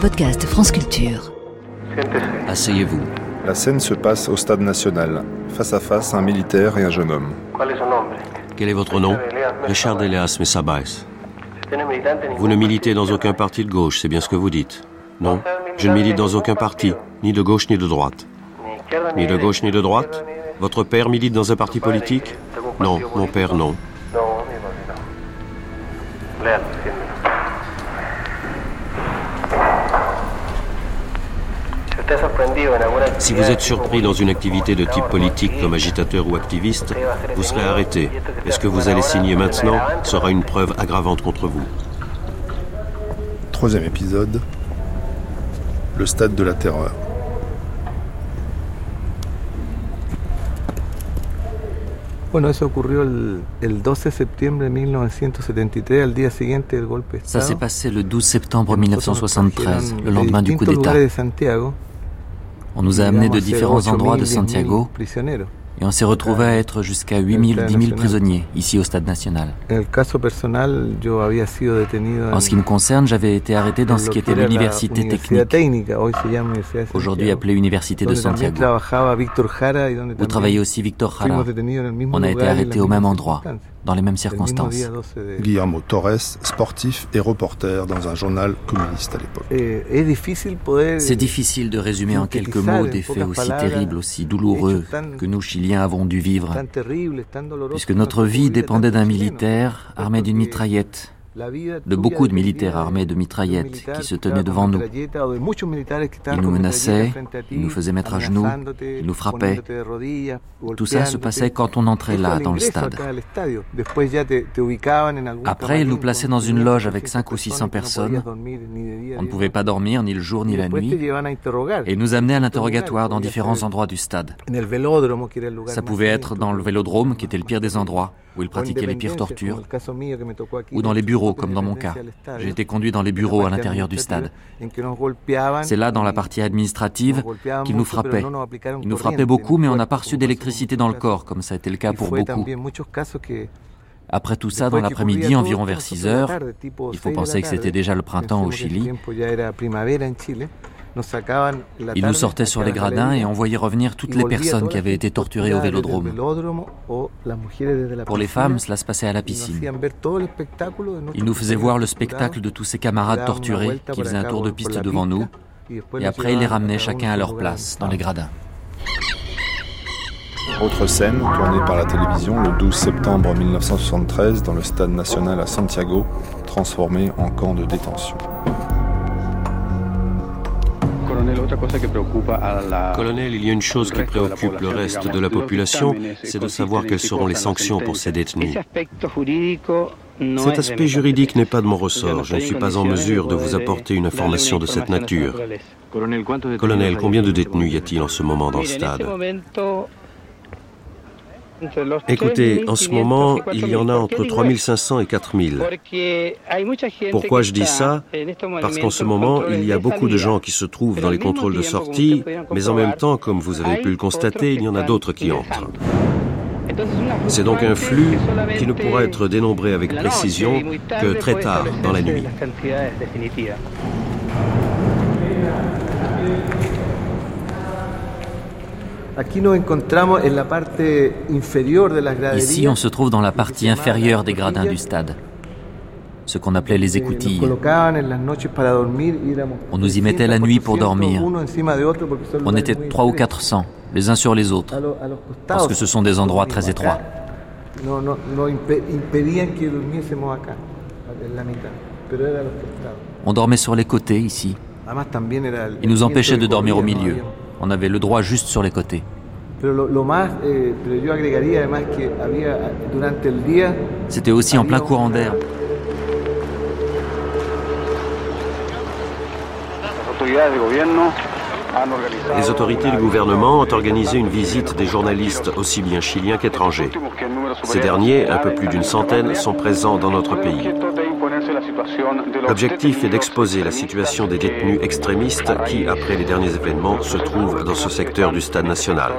podcast France Culture. Asseyez-vous. La scène se passe au stade national, face à face un militaire et un jeune homme. Quel est votre nom? Richard Elias Messabais. Vous ne militez dans aucun parti de gauche, c'est bien ce que vous dites. Non, je ne milite dans aucun parti, ni de gauche ni de droite. Ni de gauche ni de droite? Votre père milite dans un parti politique? Non, mon père non. Si vous êtes surpris dans une activité de type politique comme agitateur ou activiste, vous serez arrêté. Et ce que vous allez signer maintenant sera une preuve aggravante contre vous. Troisième épisode, le stade de la terreur. Bueno, eso ocurrió el, el 12 de septiembre de 1973, al día siguiente del golpe de Ça s'est passé le 12 septembre 1973, le de lendemain du coup d'État. On nous a amenés de ser différents 8.000, endroits de 10.000 Santiago et on s'est retrouvé à être jusqu'à 8000, 10 000 prisonniers ici au Stade National. En ce qui me concerne, j'avais été arrêté dans ce qui était l'université technique, aujourd'hui appelée Université de Santiago. Où travaillait aussi Victor Jara. On a été las au même endroit. Dans les mêmes circonstances. día 12 de- Guillermo Torres, sportif et reporter dans un journal communiste à l'époque. Eh, C'est difficile de résumer en quelques mots des faits aussi terribles, aussi douloureux que nous, Chiliens, avons dû vivre, puisque que notre vie dépendait d'un militaire armé d'une mitraillette, de beaucoup de militaires armés de mitraillettes qui se tenaient devant nous. Ils nous menaçaient, ils nous faisaient mettre à genoux, ils nous frappaient. Tout ça se passait quand on entrait là, dans le stade. Après, ils nous plaçaient dans une 500 loge avec 5 ou 600 personas que no podías personnes. On ne pouvait pas dormir ni le jour ni la nuit, et nous amenaient à l'interrogatoire dans différents endroits du stade. Ça pouvait être dans le vélodrome, qui était le pire des endroits, où ils O pratiquaient les pires tortures, ou dans les bureaux, comme dans mon cas. J'ai été conduit dans les bureaux à l'intérieur du stade. C'est là, dans la partie administrative, qu'ils nous frappaient. Ils nous frappaient beaucoup, mais on n'a pas reçu d'électricité dans le corps, comme ça a été le cas pour beaucoup. Après tout ça, dans l'après-midi, environ vers nosotros 6 en la heures, il faut 6 de la penser que c'était déjà le printemps au Chili, ils nous sortaient sur les gradins et envoyaient revenir toutes les personnes qui avaient été torturées au vélodrome. Pour les femmes, cela se passait à la piscine. Ils nous faisaient voir le spectacle de tous ces camarades torturés qui faisaient un tour de piste devant nous, et après ils les ramenaient chacun à leur place, dans les gradins. Autre scène, tournée par la télévision le 12 septembre 1973 dans le stade national à Santiago, transformé en camp de détention. Colonel, il y a une chose qui préoccupe le reste de la population, c'est de savoir quelles seront les sanctions pour ces détenus. Cet aspect juridique n'est pas de mon ressort. Je ne suis pas en mesure de vous apporter une information de cette nature. Colonel, combien de détenus y a-t-il en ce moment dans le stade? Écoutez, en ce moment, il y en a entre 3500 et 4000. Pourquoi je dis ça? Parce qu'en ce moment, il y a beaucoup de gens qui se trouvent dans les contrôles de sortie, mais en même temps, comme vous avez pu le constater, il y en a d'autres qui entrent. C'est donc un flux qui ne pourra être dénombré avec précision que très tard dans la nuit. Aquí nos encontramos en la parte inferior de las graderías. Ici, on se trouve dans la partie inférieure des gradins du stade, ce qu'on appelait les nos écoutilles. On nous y mettait la 300, nuit pour 400, dormir. On était trois ou estrechos. quatre cents, les uns sur les autres, parce que ce sont des endroits très étroits. On dormait sur les côtés ici. Ils nous empêchaient de dormir au milieu. On avait le droit juste sur les côtés. Eh, C'était aussi en plein courant d'air. Les autorités du gouvernement ont organisé une visite des journalistes aussi bien chiliens qu'étrangers. Ces derniers, un peu plus d'une centaine, sont présents dans notre pays. L'objectif est d'exposer la situation des détenus extrémistes qui, après les derniers événements, se trouvent dans ce secteur du stade national.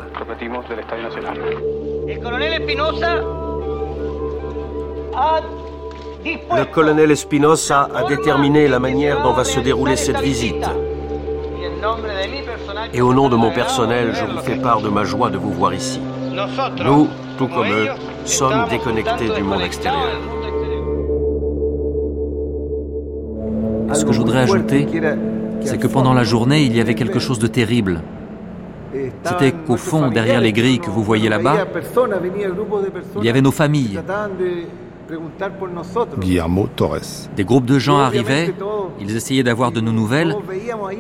Le colonel Espinosa a déterminé la manière dont va se dérouler cette visite. Et au nom de mon personnel, je vous fais part de ma joie de vous voir ici. Nous, tout comme eux, sommes déconnectés du monde extérieur. Ce que je voudrais ajouter, c'est que pendant la journée, il y avait quelque chose de terrible. C'était qu'au fond, derrière les grilles que vous voyez là-bas, il y avait nos familles. Guillermo Torres. Des groupes de gens arrivaient, ils essayaient d'avoir de nos nouvelles,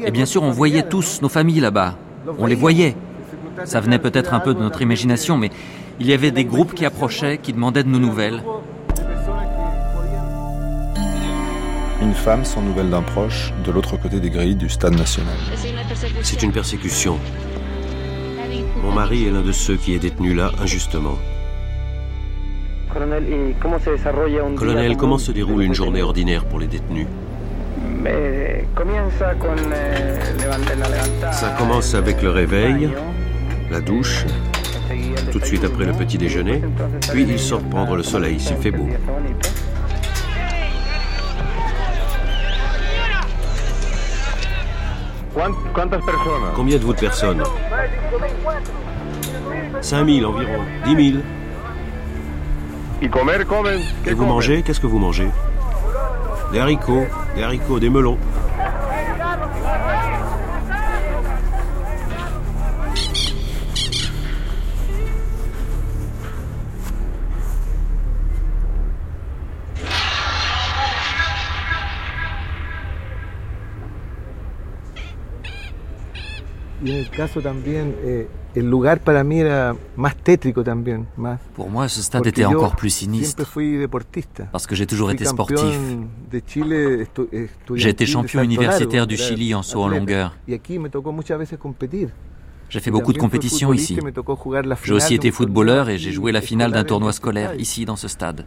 et bien sûr, on voyait tous nos familles là-bas. On les voyait. Ça venait peut-être un peu de notre imagination, mais il y avait des groupes qui approchaient, qui demandaient de nos nouvelles. Une femme sans nouvelles d'un proche de l'autre côté des grilles du stade national. C'est une persécution. Mon mari est l'un de ceux qui est détenu là injustement. Colonel, comment se déroule une journée ordinaire pour les détenus Ça commence avec le réveil, la douche, tout de suite après le petit déjeuner, puis ils sortent prendre le soleil s'il fait beau. Combien de vous de personnes? 5000 environ, 10 000. Et vous mangez? Qu'est-ce que vous mangez? Des haricots, des haricots, des melons. Pour moi, ce stade était encore plus sinistre. Parce que j'ai toujours été sportif. J'ai été champion universitaire du Chili en saut en longueur. J'ai fait beaucoup de compétitions ici. J'ai aussi été footballeur et j'ai joué la finale d'un tournoi scolaire ici dans ce stade.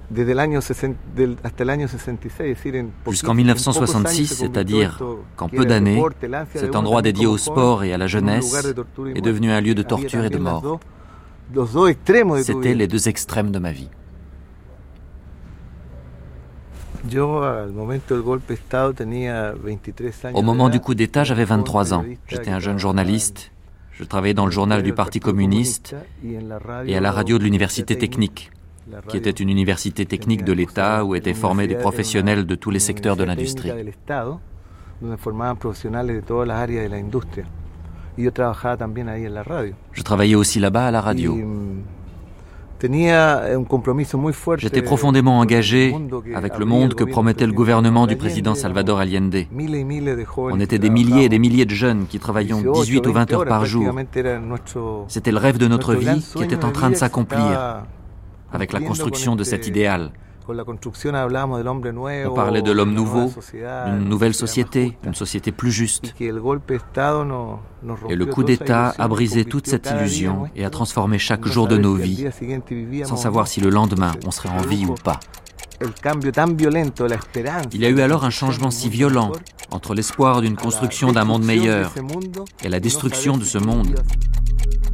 Jusqu'en 1966, c'est-à-dire qu'en peu d'années, cet endroit dédié au sport et à la jeunesse est devenu un lieu de torture et de mort. C'était les deux extrêmes de ma vie. Au moment du coup d'État, j'avais 23 ans. J'étais un jeune journaliste je travaillais dans le journal du Parti communiste et à la radio de l'Université technique, qui était une université technique de l'État où étaient formés des professionnels de tous les secteurs de l'industrie. Je travaillais aussi là-bas à la radio. J'étais profondément engagé avec le monde que promettait le gouvernement du président Salvador Allende. On était des milliers et des milliers de jeunes qui travaillions 18 ou 20 heures par jour. C'était le rêve de notre vie qui était en train de s'accomplir avec la construction de cet idéal. On parlait de l'homme nouveau, d'une nouvelle société, une société plus juste. Et le coup d'État a brisé toute cette illusion et a transformé chaque jour de nos vies, sans savoir si le lendemain on serait en vie ou pas. Il y a eu alors un changement si violent entre l'espoir d'une construction d'un monde meilleur et la destruction de ce monde.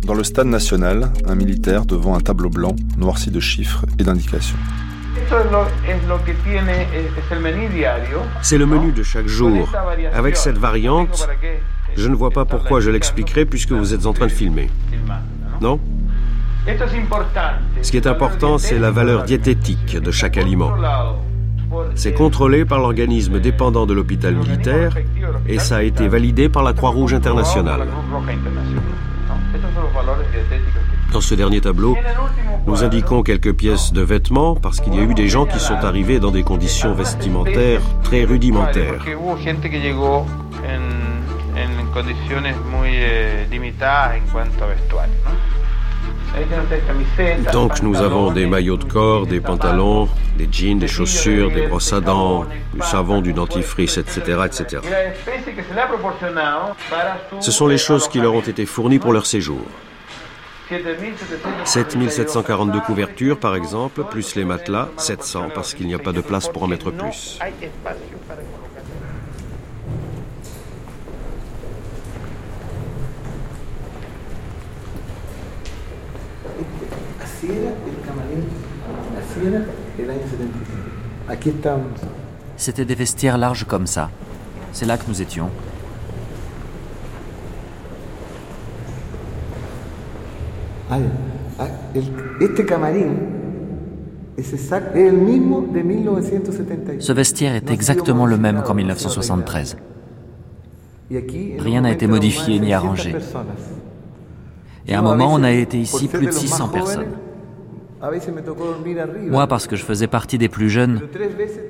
Dans le stade national, un militaire devant un tableau blanc noirci de chiffres et d'indications. C'est le menu de chaque jour. Avec cette variante, je ne vois pas pourquoi je l'expliquerai puisque vous êtes en train de filmer. Non? Ce qui est important, c'est la valeur diététique de chaque aliment. C'est contrôlé par l'organisme dépendant de l'hôpital militaire et ça a été validé par la Croix-Rouge internationale. Dans ce dernier tableau, nous indiquons quelques pièces de vêtements parce qu'il y a eu des gens qui sont arrivés dans des conditions vestimentaires très rudimentaires. Donc nous avons des maillots de corps, des pantalons, des jeans, des chaussures, des brosses à dents, du savon, du dentifrice, etc., etc. Ce sont les choses qui leur ont été fournies pour leur séjour. 7742 couvertures, par exemple, plus les matelas, 700, parce qu'il n'y a pas de place pour en mettre plus. C'était des vestiaires larges comme ça. C'est là que nous étions. Ce vestiaire est exactement le même qu'en 1973. Rien n'a été modifié ni arrangé. Et à un moment, on a été ici plus de 600 personnes. Moi, parce que je faisais partie des plus jeunes,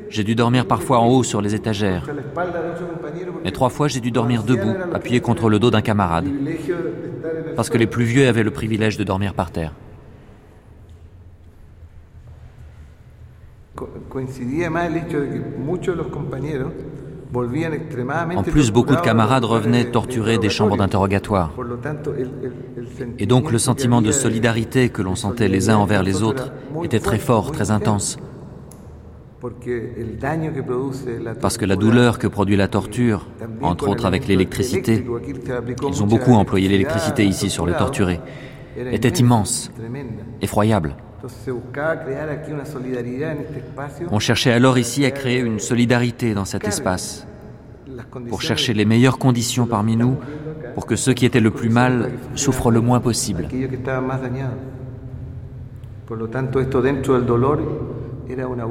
j'ai dû dormir parfois en haut sur les étagères. Et trois fois, j'ai dû dormir debout, appuyé contre le dos d'un camarade. Parce que les plus vieux avaient le privilège de dormir par terre. En plus, beaucoup de camarades revenaient torturés des chambres d'interrogatoire. Et donc le sentiment de solidarité que l'on sentait les uns envers les autres était très fort, très intense. Parce que la douleur que produit la torture, entre autres avec l'électricité, ils ont beaucoup employé l'électricité ici sur le torturé, était immense, effroyable. On cherchait alors ici à créer une solidarité dans cet espace, pour chercher les meilleures conditions parmi nous, pour que ceux qui étaient le plus mal souffrent le moins possible.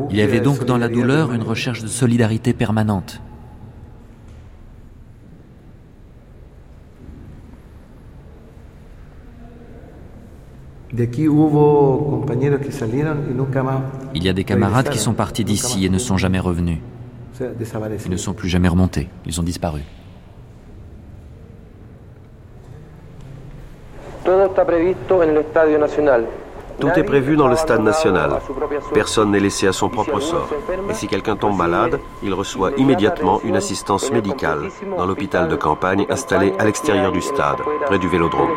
Il y avait donc dans la douleur une recherche de solidarité permanente. Il y a des camarades qui sont partis d'ici et ne sont jamais revenus. Ils ne sont plus jamais remontés. Ils ont disparu. Tout est prévu dans le stade national. Personne n'est laissé à son propre sort. Et si quelqu'un tombe malade, il reçoit immédiatement une assistance médicale dans l'hôpital de campagne installé à l'extérieur du stade, près du vélodrome.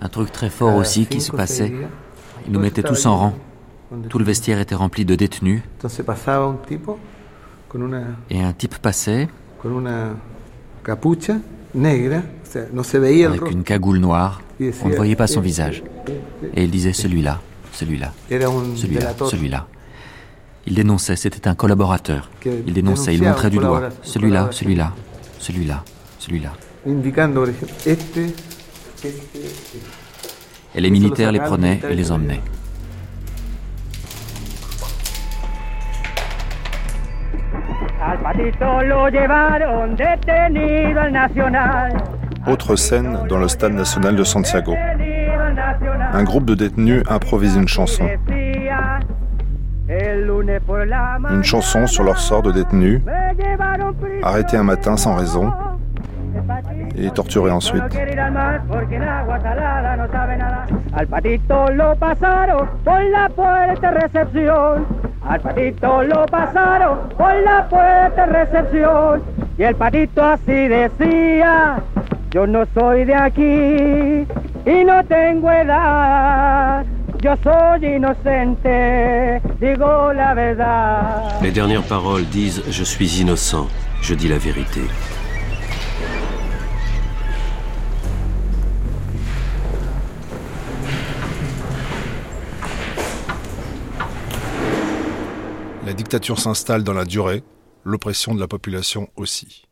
Un truc très fort aussi qui se passait, ils nous mettaient tous en rang. Tout le vestiaire était rempli de détenus. Et un type passait avec une cagoule noire. On ne voyait pas son visage. Et il disait celui-là, celui-là, celui-là, celui-là. Il dénonçait, c'était un collaborateur. Il dénonçait, il montrait du doigt. Celui-là, celui-là, celui-là, celui-là. Et les militaires les prenaient et les emmenaient. Autre scène dans le stade national de Santiago. Un groupe de détenus improvise une chanson. Une chanson sur leur sort de détenus, arrêtés un matin sans raison et torturés ensuite. Al patito lo pasaron por la fuerte recepción. Y el patito así decía, yo no soy de aquí y no tengo edad. Yo soy inocente, digo la verdad. Les dernières paroles disent Je suis innocent, je dis la vérité. La dictature s'installe dans la durée, l'oppression de la population aussi.